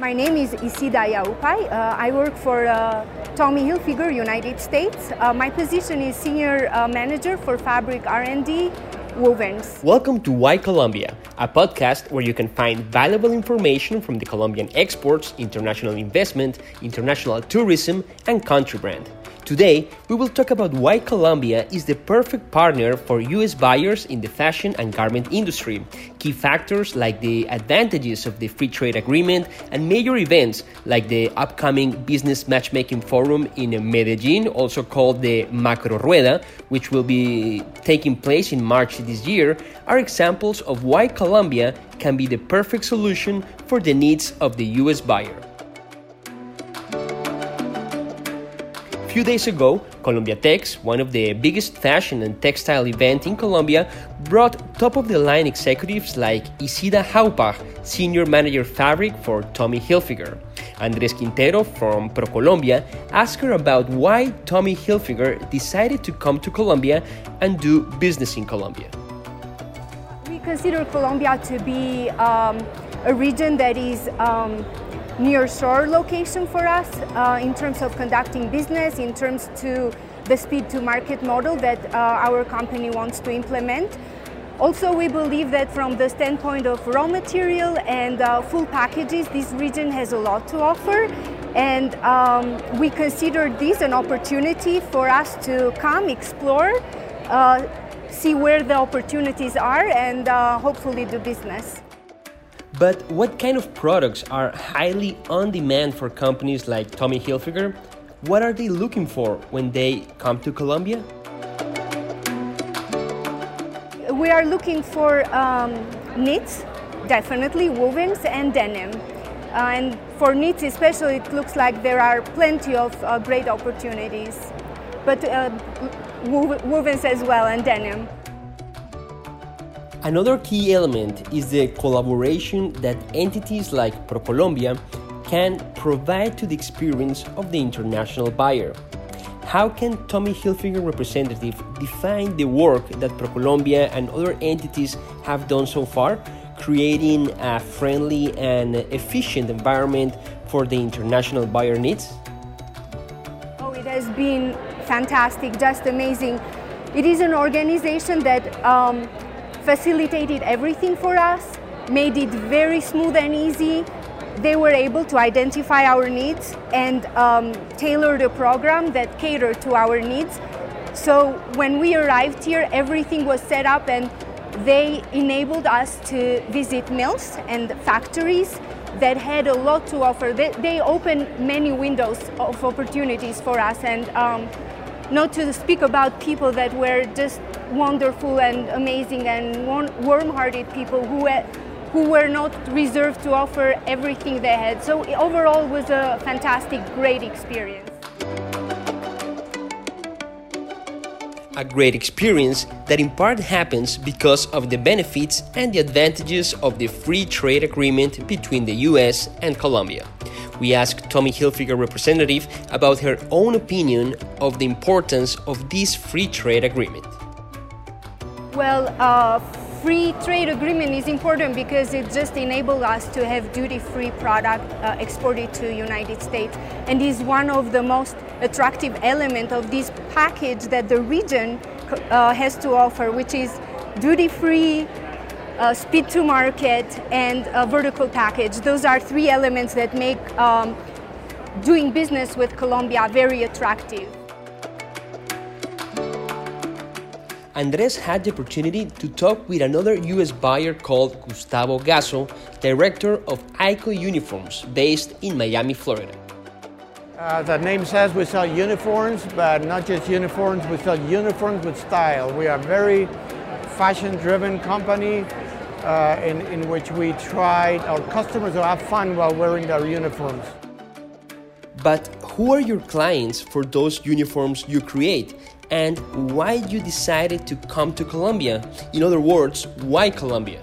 My name is Isida Jaupaj. Uh, I work for uh, Tommy Hilfiger, United States. Uh, my position is Senior uh, Manager for Fabric R&D Wovens. Welcome to Why Colombia, a podcast where you can find valuable information from the Colombian exports, international investment, international tourism, and country brand. Today, we will talk about why Colombia is the perfect partner for US buyers in the fashion and garment industry, key factors like the advantages of the free trade agreement, and major events like the upcoming Business Matchmaking Forum in Medellin, also called the Macrorrueda, which will be taking place in March this year, are examples of why Colombia can be the perfect solution for the needs of the US buyer. Few days ago, Colombiatex, one of the biggest fashion and textile events in Colombia, brought top of the line executives like Isida Jaupaj, Senior Manager Fabric for Tommy Hilfiger. Andres Quintero from ProColombia asked her about why Tommy Hilfiger decided to come to Colombia and do business in Colombia. We consider Colombia to be um, a region that is um, near shore location for us uh, in terms of conducting business, in terms to the speed to market model that uh, our company wants to implement. Also, we believe that from the standpoint of raw material and uh, full packages, this region has a lot to offer. And um, we consider this an opportunity for us to come, explore, uh, see where the opportunities are, and uh, hopefully do business. But what kind of products are highly on demand for companies like Tommy Hilfiger? What are they looking for when they come to Colombia? We are looking for um, knits, definitely wovens and denim. Uh, and for knits especially, it looks like there are plenty of uh, great opportunities. But uh, wovens as well and denim. Another key element is the collaboration that entities like ProColombia can provide to the experience of the international buyer. How can Tommy Hilfiger representative define the work that ProColombia and other entities have done so far, creating a friendly and efficient environment for the international buyer needs? Oh, it has been fantastic, just amazing. It is an organization that um, facilitated everything for us, made it very smooth and easy. They were able to identify our needs and um, tailor the program that catered to our needs. So when we arrived here, everything was set up and they enabled us to visit mills and factories that had a lot to offer. They, they opened many windows of opportunities for us and um, not to speak about people that were just wonderful and amazing and warm-hearted people who who were not reserved to offer everything they had. So overall was a fantastic, great experience. A great experience that in part happens because of the benefits and the advantages of the free trade agreement between the US and Colombia. We asked Tommy Hilfiger representative about her own opinion of the importance of this free trade agreement. Well, uh, free trade agreement is important because it just enables us to have duty-free product uh, exported to United States and is one of the most attractive element of this package that the region uh, has to offer, which is duty-free, uh, speed to market, and a vertical package. Those are three elements that make um, doing business with Colombia very attractive. Andres had the opportunity to talk with another US buyer called Gustavo Gasso, director of ICO Uniforms, based in Miami, Florida. Uh, the name says we sell uniforms, but not just uniforms, we sell uniforms with style. We are very fashion-driven company uh, in, in which we try our customers to have fun while wearing their uniforms. But who are your clients for those uniforms you create? and why you decided to come to Colombia. In other words, why Colombia?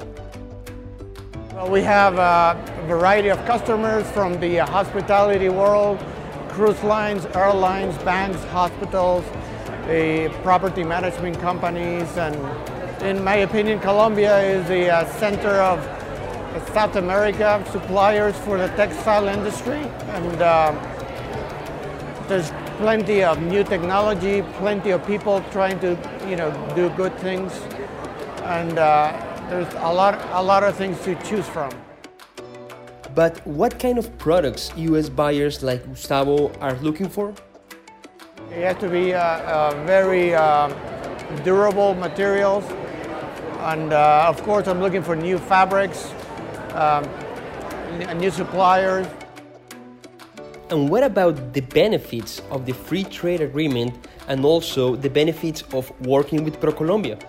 Well, we have a variety of customers from the hospitality world, cruise lines, airlines, banks, hospitals, the property management companies, and in my opinion, Colombia is the uh, center of South America suppliers for the textile industry, and uh, there's plenty of new technology, plenty of people trying to, you know, do good things, and uh, there's a lot, a lot of things to choose from. But what kind of products U.S. buyers like Gustavo are looking for? It has to be uh, uh, very uh, durable materials, and uh, of course, I'm looking for new fabrics, um, new suppliers. And what about the benefits of the free trade agreement and also the benefits of working with ProColombia?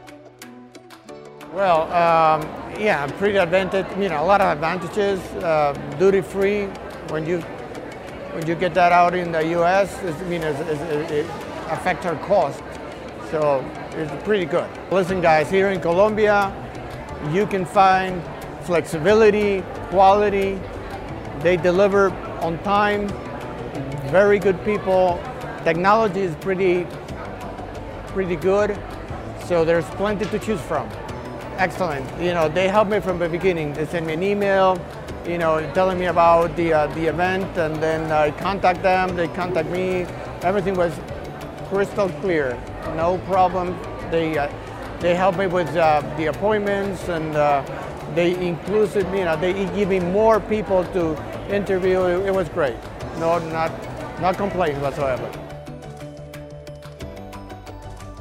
Well, um, yeah, pretty advantage. You know, a lot of advantages. Uh, duty free when you when you get that out in the U.S. I mean, it, it, it affects our cost. So it's pretty good. Listen, guys, here in Colombia, you can find flexibility, quality. They deliver on time very good people. Technology is pretty, pretty good. So there's plenty to choose from. Excellent. You know, they helped me from the beginning. They sent me an email, you know, telling me about the uh, the event, and then I contact them. They contact me. Everything was crystal clear. No problem. They uh, they helped me with uh, the appointments, and uh, they included me. You know, they give me more people to interview. It, it was great. No, not not complaints whatsoever.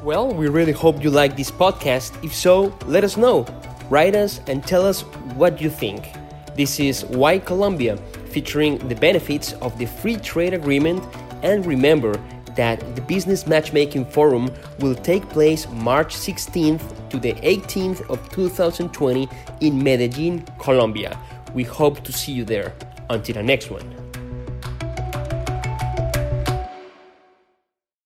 Well, we really hope you like this podcast. If so, let us know. Write us and tell us what you think. This is Why Colombia, featuring the benefits of the free trade agreement. And remember that the Business Matchmaking Forum will take place March 16th to the 18th of 2020 in Medellin, Colombia. We hope to see you there. Until the next one.